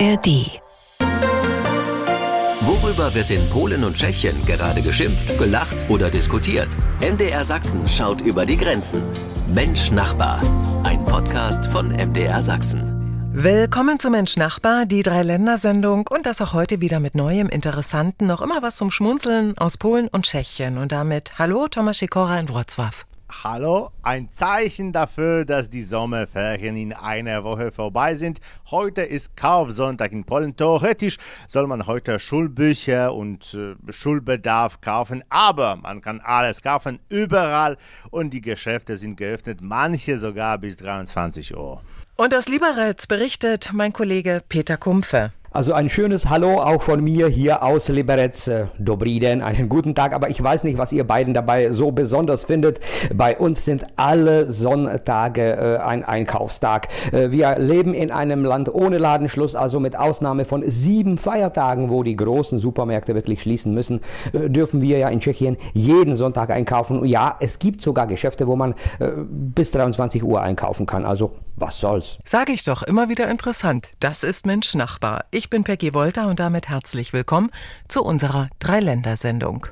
ARD. Worüber wird in Polen und Tschechien gerade geschimpft, gelacht oder diskutiert? MDR Sachsen schaut über die Grenzen. Mensch Nachbar. Ein Podcast von MDR Sachsen. Willkommen zu Mensch Nachbar, die Dreiländersendung und das auch heute wieder mit neuem Interessanten, noch immer was zum Schmunzeln aus Polen und Tschechien. Und damit hallo Thomas Sikora in Wrocław. Hallo, ein Zeichen dafür, dass die Sommerferien in einer Woche vorbei sind. Heute ist Kaufsonntag in Polen. Theoretisch soll man heute Schulbücher und äh, Schulbedarf kaufen, aber man kann alles kaufen, überall und die Geschäfte sind geöffnet, manche sogar bis 23 Uhr. Und aus Liberec berichtet mein Kollege Peter Kumpfe. Also ein schönes Hallo auch von mir hier aus Liberec. Dobriden, einen guten Tag. Aber ich weiß nicht, was ihr beiden dabei so besonders findet. Bei uns sind alle Sonntage äh, ein Einkaufstag. Äh, wir leben in einem Land ohne Ladenschluss, also mit Ausnahme von sieben Feiertagen, wo die großen Supermärkte wirklich schließen müssen, äh, dürfen wir ja in Tschechien jeden Sonntag einkaufen. Ja, es gibt sogar Geschäfte, wo man äh, bis 23 Uhr einkaufen kann. Also was soll's? Sag ich doch, immer wieder interessant. Das ist Mensch Nachbar. Ich bin Peggy Wolter und damit herzlich willkommen zu unserer Dreiländersendung.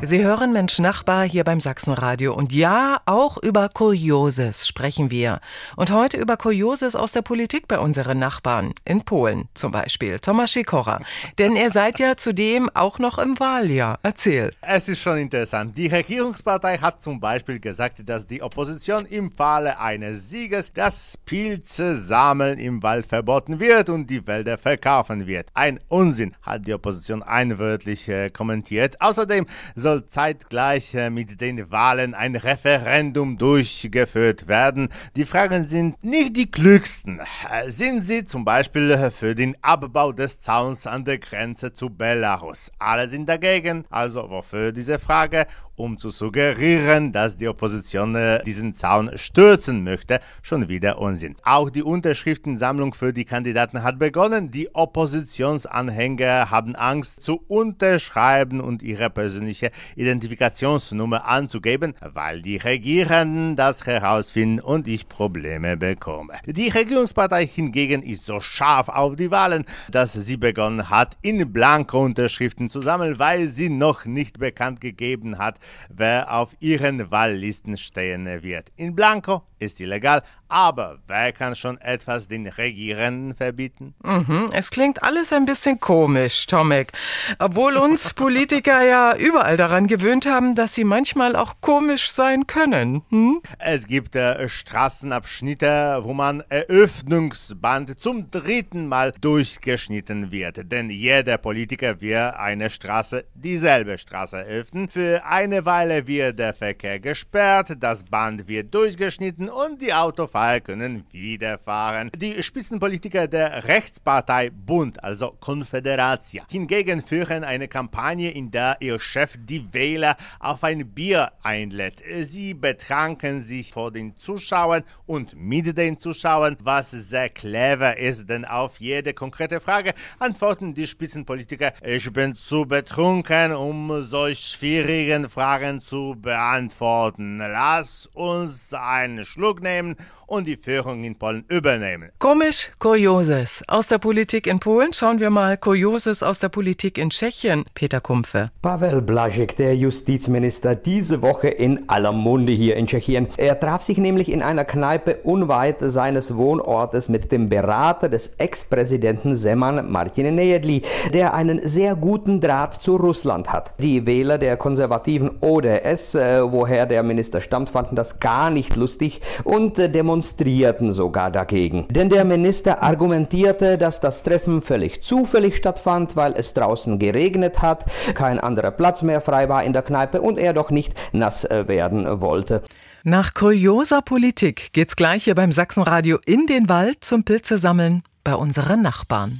Sie hören Mensch Nachbar hier beim Sachsenradio. Und ja, auch über Kurioses sprechen wir. Und heute über Kurioses aus der Politik bei unseren Nachbarn. In Polen zum Beispiel. Tomasz Sikora. Denn ihr seid ja zudem auch noch im Wahljahr. Erzähl. Es ist schon interessant. Die Regierungspartei hat zum Beispiel gesagt, dass die Opposition im Falle eines Sieges das Pilze sammeln im Wald verboten wird und die Wälder verkaufen wird. Ein Unsinn, hat die Opposition einwörtlich äh, kommentiert. Außerdem soll soll zeitgleich äh, mit den Wahlen ein Referendum durchgeführt werden. Die Fragen sind nicht die klügsten. Äh, sind sie zum Beispiel äh, für den Abbau des Zauns an der Grenze zu Belarus? Alle sind dagegen. Also wofür diese Frage? um zu suggerieren, dass die Opposition diesen Zaun stürzen möchte, schon wieder Unsinn. Auch die Unterschriftensammlung für die Kandidaten hat begonnen. Die Oppositionsanhänger haben Angst zu unterschreiben und ihre persönliche Identifikationsnummer anzugeben, weil die Regierenden das herausfinden und ich Probleme bekomme. Die Regierungspartei hingegen ist so scharf auf die Wahlen, dass sie begonnen hat, in Blanko Unterschriften zu sammeln, weil sie noch nicht bekannt gegeben hat, wer auf ihren Wahllisten stehen wird. In Blanco ist illegal, aber wer kann schon etwas den Regierenden verbieten? Mhm, es klingt alles ein bisschen komisch, Tomek. Obwohl uns Politiker ja überall daran gewöhnt haben, dass sie manchmal auch komisch sein können. Hm? Es gibt äh, Straßenabschnitte, wo man Eröffnungsband zum dritten Mal durchgeschnitten wird. Denn jeder Politiker will eine Straße, dieselbe Straße öffnen. Für eine eine Weile wird der Verkehr gesperrt, das Band wird durchgeschnitten und die Autofahrer können wieder fahren. Die Spitzenpolitiker der Rechtspartei Bund, also Konföderatia, hingegen führen eine Kampagne, in der ihr Chef die Wähler auf ein Bier einlädt. Sie betranken sich vor den Zuschauern und mit den Zuschauern, was sehr clever ist, denn auf jede konkrete Frage antworten die Spitzenpolitiker, ich bin zu betrunken, um solch schwierigen Fragen zu beantworten. Lass uns einen Schluck nehmen und die Führung in Polen übernehmen. Komisch, Kurioses. Aus der Politik in Polen schauen wir mal Kurioses aus der Politik in Tschechien. Peter Kumpfe. Pavel Blažek, der Justizminister, diese Woche in aller Munde hier in Tschechien. Er traf sich nämlich in einer Kneipe unweit seines Wohnortes mit dem Berater des Ex-Präsidenten Seman Martin Nejedli, der einen sehr guten Draht zu Russland hat. Die Wähler der konservativen ODS, äh, woher der Minister stammt, fanden das gar nicht lustig und äh, demonstrierten demonstrierten sogar dagegen. Denn der Minister argumentierte, dass das Treffen völlig zufällig stattfand, weil es draußen geregnet hat, kein anderer Platz mehr frei war in der Kneipe und er doch nicht nass äh, werden wollte. Nach kurioser Politik geht's gleich hier beim Sachsenradio in den Wald zum Pilze sammeln bei unseren Nachbarn.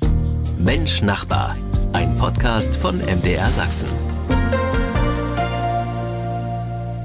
Mensch Nachbar, ein Podcast von MDR Sachsen.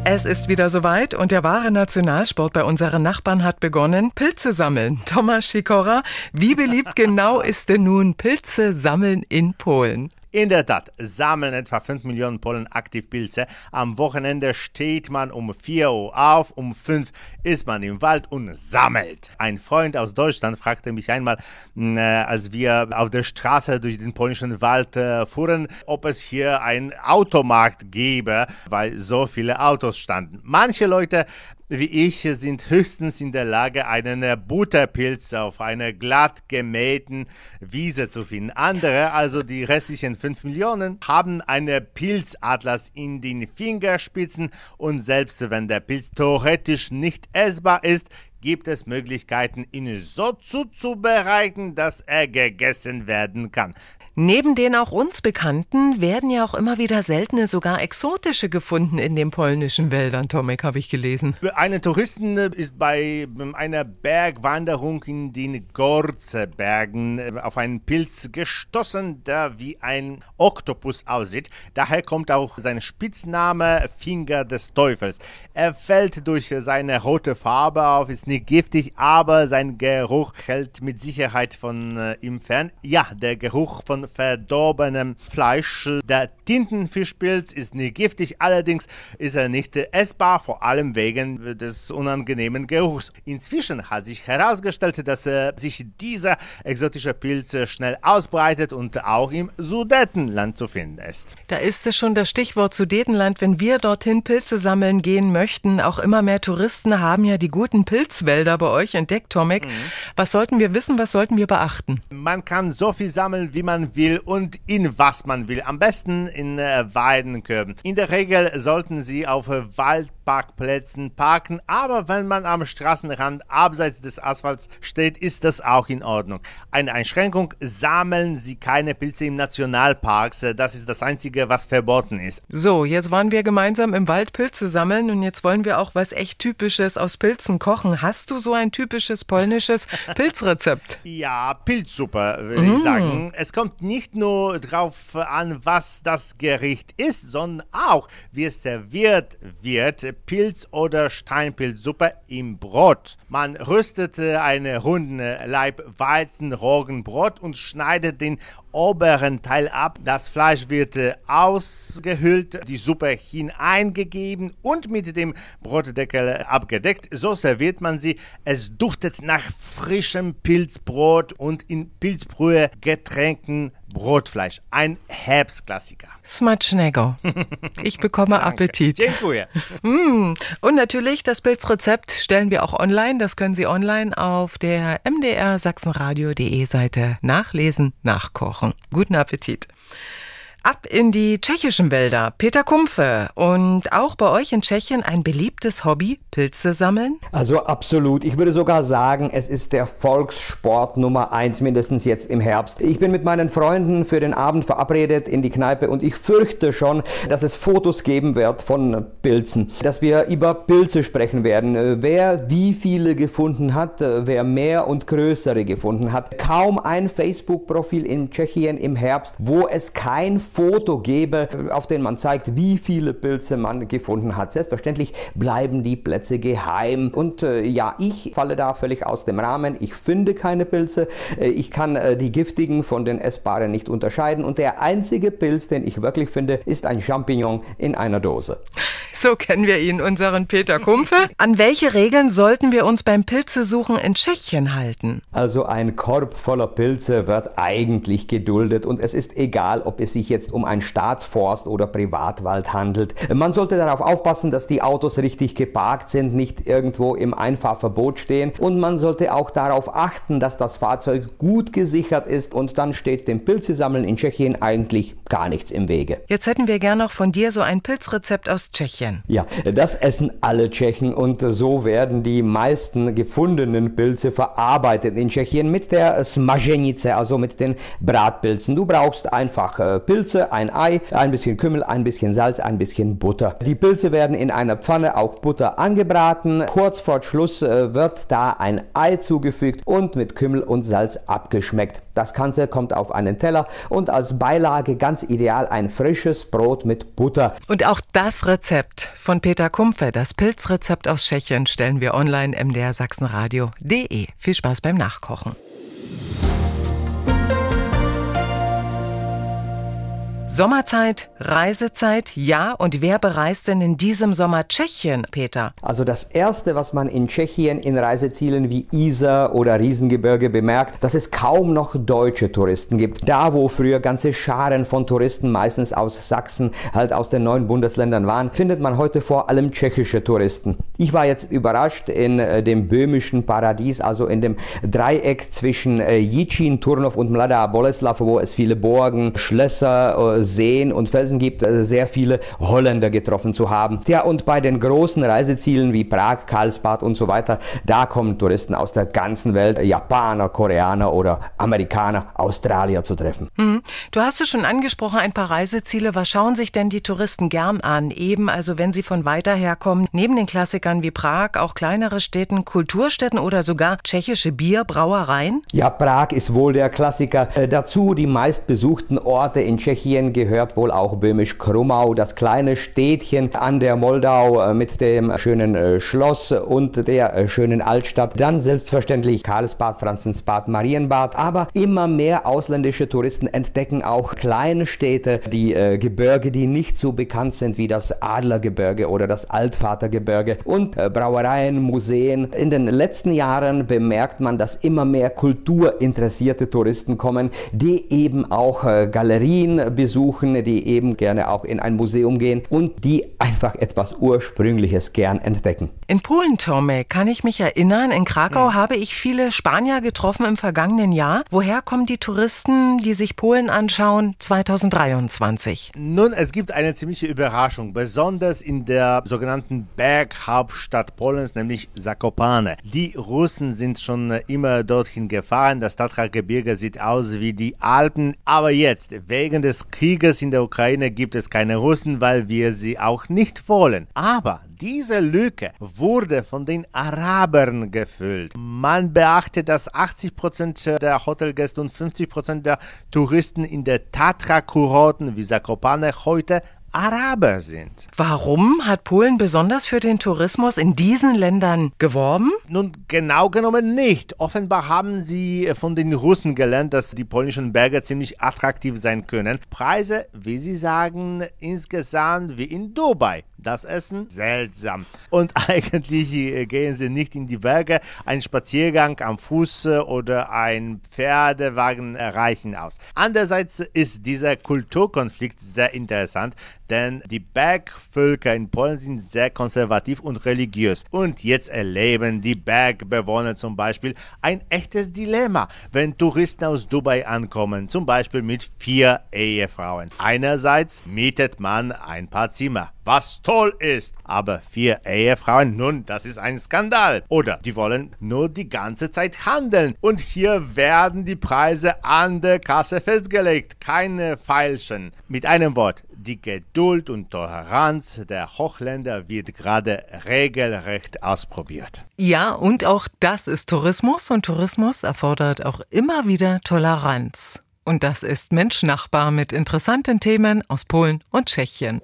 Es ist wieder soweit und der wahre Nationalsport bei unseren Nachbarn hat begonnen. Pilze sammeln. Thomas Sikora, wie beliebt genau ist denn nun Pilze sammeln in Polen? In der Tat sammeln etwa 5 Millionen Polen aktiv Pilze. Am Wochenende steht man um 4 Uhr auf, um 5 ist man im Wald und sammelt. Ein Freund aus Deutschland fragte mich einmal, äh, als wir auf der Straße durch den polnischen Wald äh, fuhren, ob es hier einen Automarkt gäbe, weil so viele Autos standen. Manche Leute wie ich sind höchstens in der Lage, einen Butterpilz auf einer glatt gemähten Wiese zu finden. Andere, also die restlichen 5 Millionen, haben einen Pilzatlas in den Fingerspitzen und selbst wenn der Pilz theoretisch nicht essbar ist, gibt es Möglichkeiten, ihn so zuzubereiten, dass er gegessen werden kann. Neben den auch uns bekannten werden ja auch immer wieder seltene, sogar exotische gefunden in den polnischen Wäldern, Tomek, habe ich gelesen. Eine Touristen ist bei einer Bergwanderung in den Gorze-Bergen auf einen Pilz gestoßen, der wie ein Oktopus aussieht. Daher kommt auch sein Spitzname Finger des Teufels. Er fällt durch seine rote Farbe auf, ist nicht giftig, aber sein Geruch hält mit Sicherheit von äh, ihm fern. Ja, der Geruch von verdorbenem Fleisch. Der Tintenfischpilz ist nicht giftig, allerdings ist er nicht essbar, vor allem wegen des unangenehmen Geruchs. Inzwischen hat sich herausgestellt, dass sich dieser exotische Pilz schnell ausbreitet und auch im Sudetenland zu finden ist. Da ist es schon das Stichwort Sudetenland. Wenn wir dorthin Pilze sammeln gehen möchten, auch immer mehr Touristen haben ja die guten Pilzwälder bei euch entdeckt, Tomek. Mhm. Was sollten wir wissen, was sollten wir beachten? Man kann so viel sammeln, wie man will und in was man will. Am besten in äh, Weidenkörben. In der Regel sollten Sie auf Waldparkplätzen parken, aber wenn man am Straßenrand abseits des Asphalts steht, ist das auch in Ordnung. Eine Einschränkung, sammeln Sie keine Pilze im Nationalparks. Das ist das Einzige, was verboten ist. So, jetzt waren wir gemeinsam im Wald Pilze sammeln und jetzt wollen wir auch was echt Typisches aus Pilzen kochen. Hast du so ein typisches polnisches Pilzrezept? Ja, Pilzsuppe, würde mm. ich sagen. Es kommt nicht nur drauf an, was das Gericht ist, sondern auch, wie es serviert wird. Pilz- oder Steinpilzsuppe im Brot. Man rüstet einen runden Leib Weizen-Roggenbrot und schneidet den oberen Teil ab. Das Fleisch wird äh, ausgehüllt, die Suppe hineingegeben und mit dem Brotdeckel abgedeckt. So serviert man sie. Es duftet nach frischem Pilzbrot und in Pilzbrühe getränkten Brotfleisch. Ein Herbstklassiker. Smacznego. Ich bekomme Appetit. Dziękuję. Mm. Und natürlich das Pilzrezept stellen wir auch online. Das können Sie online auf der mdr sachsenradio.de Seite nachlesen, nachkochen kochen. Guten Appetit. Ab in die tschechischen Wälder. Peter Kumpfe. Und auch bei euch in Tschechien ein beliebtes Hobby, Pilze sammeln? Also absolut. Ich würde sogar sagen, es ist der Volkssport Nummer eins, mindestens jetzt im Herbst. Ich bin mit meinen Freunden für den Abend verabredet in die Kneipe und ich fürchte schon, dass es Fotos geben wird von Pilzen. Dass wir über Pilze sprechen werden. Wer wie viele gefunden hat, wer mehr und größere gefunden hat. Kaum ein Facebook-Profil in Tschechien im Herbst, wo es kein Foto gebe, auf dem man zeigt, wie viele Pilze man gefunden hat. Selbstverständlich bleiben die Plätze geheim. Und äh, ja, ich falle da völlig aus dem Rahmen. Ich finde keine Pilze. Äh, ich kann äh, die giftigen von den essbaren nicht unterscheiden. Und der einzige Pilz, den ich wirklich finde, ist ein Champignon in einer Dose. So kennen wir ihn, unseren Peter Kumpfe. An welche Regeln sollten wir uns beim Pilzesuchen in Tschechien halten? Also ein Korb voller Pilze wird eigentlich geduldet und es ist egal, ob es sich jetzt jetzt um ein Staatsforst oder Privatwald handelt. Man sollte darauf aufpassen, dass die Autos richtig geparkt sind, nicht irgendwo im Einfahrverbot stehen und man sollte auch darauf achten, dass das Fahrzeug gut gesichert ist und dann steht dem Pilzesammeln in Tschechien eigentlich gar nichts im Wege. Jetzt hätten wir gern noch von dir so ein Pilzrezept aus Tschechien. Ja, das essen alle Tschechen und so werden die meisten gefundenen Pilze verarbeitet in Tschechien mit der Smaženice, also mit den Bratpilzen. Du brauchst einfach äh, Pilze Pilze, ein Ei, ein bisschen Kümmel, ein bisschen Salz, ein bisschen Butter. Die Pilze werden in einer Pfanne auf Butter angebraten. Kurz vor Schluss äh, wird da ein Ei zugefügt und mit Kümmel und Salz abgeschmeckt. Das Ganze kommt auf einen Teller und als Beilage ganz ideal ein frisches Brot mit Butter. Und auch das Rezept von Peter Kumpfe, das Pilzrezept aus Tschechien, stellen wir online mdrsachsenradio.de. Viel Spaß beim Nachkochen. Sommerzeit, Reisezeit, ja. Und wer bereist denn in diesem Sommer Tschechien, Peter? Also das Erste, was man in Tschechien in Reisezielen wie Isar oder Riesengebirge bemerkt, dass es kaum noch deutsche Touristen gibt. Da, wo früher ganze Scharen von Touristen, meistens aus Sachsen, halt aus den neuen Bundesländern waren, findet man heute vor allem tschechische Touristen. Ich war jetzt überrascht in äh, dem böhmischen Paradies, also in dem Dreieck zwischen äh, Jitschin, Turnov und Mladá Boleslav, wo es viele Burgen, Schlösser, äh, Seen und Felsen gibt, äh, sehr viele Holländer getroffen zu haben. Ja, und bei den großen Reisezielen wie Prag, Karlsbad und so weiter, da kommen Touristen aus der ganzen Welt, Japaner, Koreaner oder Amerikaner, Australier zu treffen. Hm. Du hast es schon angesprochen, ein paar Reiseziele. Was schauen sich denn die Touristen gern an? Eben, also wenn sie von weiter her kommen, neben den Klassikern wie Prag, auch kleinere Städten, Kulturstätten oder sogar tschechische Bierbrauereien? Ja, Prag ist wohl der Klassiker. Äh, dazu die meistbesuchten Orte in Tschechien gehört wohl auch böhmisch Krumau, das kleine Städtchen an der Moldau äh, mit dem schönen äh, Schloss und der äh, schönen Altstadt. Dann selbstverständlich Karlsbad, Franzensbad, Marienbad. Aber immer mehr ausländische Touristen entdecken auch kleine Städte, die äh, Gebirge, die nicht so bekannt sind wie das Adlergebirge oder das Altvatergebirge und äh, Brauereien, Museen. In den letzten Jahren bemerkt man, dass immer mehr kulturinteressierte Touristen kommen, die eben auch äh, Galerien besuchen, die eben gerne auch in ein Museum gehen und die einfach etwas Ursprüngliches gern entdecken. In Polen, Tomek, kann ich mich erinnern, in Krakau mhm. habe ich viele Spanier getroffen im vergangenen Jahr. Woher kommen die Touristen, die sich Polen anschauen, 2023? Nun, es gibt eine ziemliche Überraschung, besonders in der sogenannten Berghauptstadt Polens, nämlich Zakopane. Die Russen sind schon immer dorthin gefahren. Das Tatra-Gebirge sieht aus wie die Alpen. Aber jetzt, wegen des Krieges in der Ukraine, gibt es keine Russen, weil wir sie auch nicht wollen. Aber diese Lücke wurde von den Arabern gefüllt. Man beachtet, dass 80% der Hotelgäste und 50% der Touristen in der Tatra-Kurorten wie Zakopane heute Araber sind. Warum hat Polen besonders für den Tourismus in diesen Ländern geworben? Nun, genau genommen nicht. Offenbar haben sie von den Russen gelernt, dass die polnischen Berge ziemlich attraktiv sein können. Preise, wie sie sagen, insgesamt wie in Dubai das Essen seltsam. Und eigentlich äh, gehen sie nicht in die Berge. Ein Spaziergang am Fuß oder ein Pferdewagen reichen aus. Andererseits ist dieser Kulturkonflikt sehr interessant, denn die Bergvölker in Polen sind sehr konservativ und religiös. Und jetzt erleben die Bergbewohner zum Beispiel ein echtes Dilemma, wenn Touristen aus Dubai ankommen, zum Beispiel mit vier Ehefrauen. Einerseits mietet man ein paar Zimmer was toll ist. Aber vier Ehefrauen, nun, das ist ein Skandal. Oder die wollen nur die ganze Zeit handeln. Und hier werden die Preise an der Kasse festgelegt, keine falschen. Mit einem Wort, die Geduld und Toleranz der Hochländer wird gerade regelrecht ausprobiert. Ja, und auch das ist Tourismus und Tourismus erfordert auch immer wieder Toleranz. Und das ist Menschnachbar mit interessanten Themen aus Polen und Tschechien.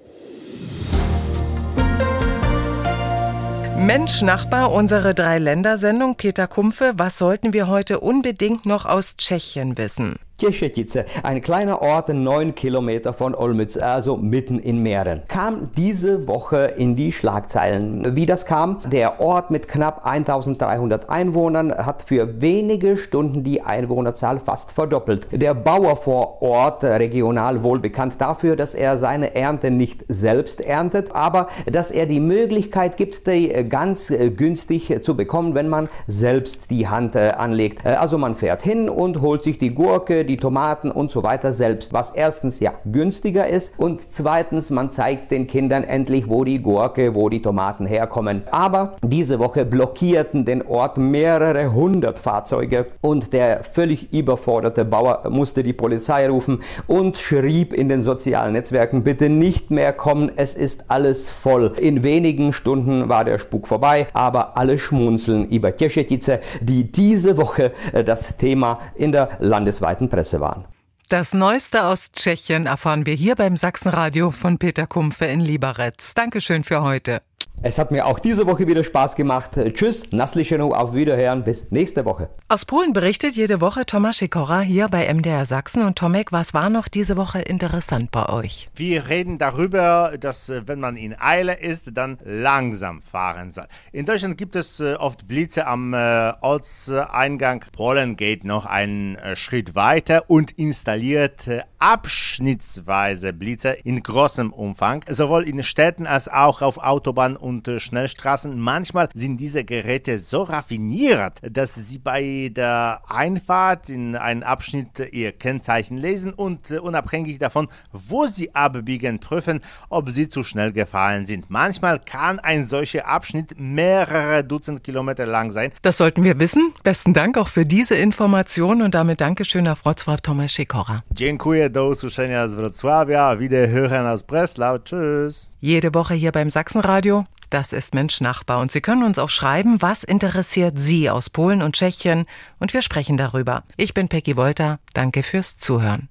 Mensch Nachbar, unsere Drei-Länder-Sendung. Peter Kumpfe, was sollten wir heute unbedingt noch aus Tschechien wissen? Kieszetice, ein kleiner Ort neun Kilometer von Olmütz, also mitten in Mähren, kam diese Woche in die Schlagzeilen. Wie das kam? Der Ort mit knapp 1300 Einwohnern hat für wenige Stunden die Einwohnerzahl fast verdoppelt. Der Bauer vor Ort, regional wohl bekannt dafür, dass er seine Ernte nicht selbst erntet, aber dass er die Möglichkeit gibt, die ganz günstig zu bekommen, wenn man selbst die Hand anlegt. Also man fährt hin und holt sich die Gurke, die Tomaten und so weiter selbst, was erstens ja günstiger ist und zweitens man zeigt den Kindern endlich, wo die Gurke, wo die Tomaten herkommen. Aber diese Woche blockierten den Ort mehrere hundert Fahrzeuge und der völlig überforderte Bauer musste die Polizei rufen und schrieb in den sozialen Netzwerken, bitte nicht mehr kommen, es ist alles voll. In wenigen Stunden war der Spuk vorbei, aber alle schmunzeln über Kieszetice, die diese Woche äh, das Thema in der landesweiten Presse Presse waren. Das Neueste aus Tschechien erfahren wir hier beim Sachsenradio von Peter Kumpfe in Liberec. Dankeschön für heute. Es hat mir auch diese Woche wieder Spaß gemacht. Tschüss, Naslichenu, auf Wiederhören, bis nächste Woche. Aus Polen berichtet jede Woche Thomas Sikora hier bei MDR Sachsen. Und Tomek, was war noch diese Woche interessant bei euch? Wir reden darüber, dass äh, wenn man in Eile ist, dann langsam fahren soll. In Deutschland gibt es äh, oft Blitze am äh, Ortseingang. Polen geht noch einen Schritt weiter und installiert abschnittsweise Blitze in großem Umfang, sowohl in Städten als auch auf Autobahnen und äh, Schnellstraßen. Manchmal sind diese Geräte so raffiniert, dass sie bei der Einfahrt in einen Abschnitt ihr Kennzeichen lesen und äh, unabhängig davon, wo sie abbiegen, prüfen, ob sie zu schnell gefahren sind. Manchmal kann ein solcher Abschnitt mehrere Dutzend Kilometer lang sein. Das sollten wir wissen. Besten Dank auch für diese Information und damit Dankeschön auf Wrocław Tomasz Sikora. Dziękuję, do usłyszenia z Wrocławia, wiederhören aus Breslau. Tschüss. Jede Woche hier beim Sachsenradio. Das ist Mensch Nachbar. Und Sie können uns auch schreiben, was interessiert Sie aus Polen und Tschechien. Und wir sprechen darüber. Ich bin Peggy Wolter. Danke fürs Zuhören.